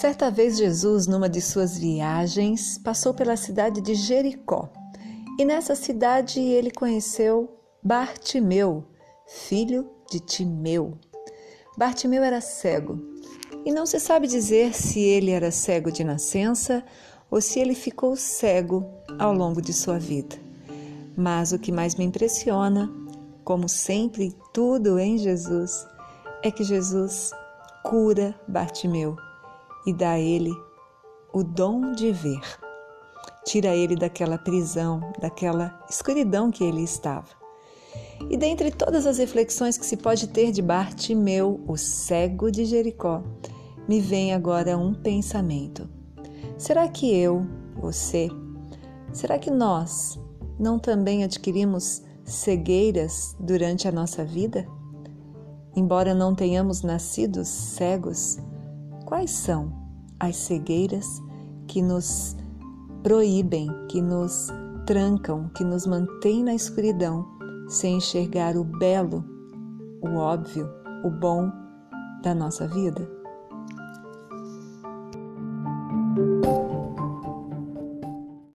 Certa vez Jesus, numa de suas viagens, passou pela cidade de Jericó. E nessa cidade ele conheceu Bartimeu, filho de Timeu. Bartimeu era cego, e não se sabe dizer se ele era cego de nascença ou se ele ficou cego ao longo de sua vida. Mas o que mais me impressiona, como sempre tudo em Jesus, é que Jesus cura Bartimeu e dá a ele o dom de ver. Tira ele daquela prisão, daquela escuridão que ele estava. E dentre todas as reflexões que se pode ter de Bartimeu, o cego de Jericó, me vem agora um pensamento. Será que eu, você, será que nós não também adquirimos cegueiras durante a nossa vida? Embora não tenhamos nascido cegos, quais são as cegueiras que nos proíbem, que nos trancam, que nos mantêm na escuridão, sem enxergar o belo, o óbvio, o bom da nossa vida?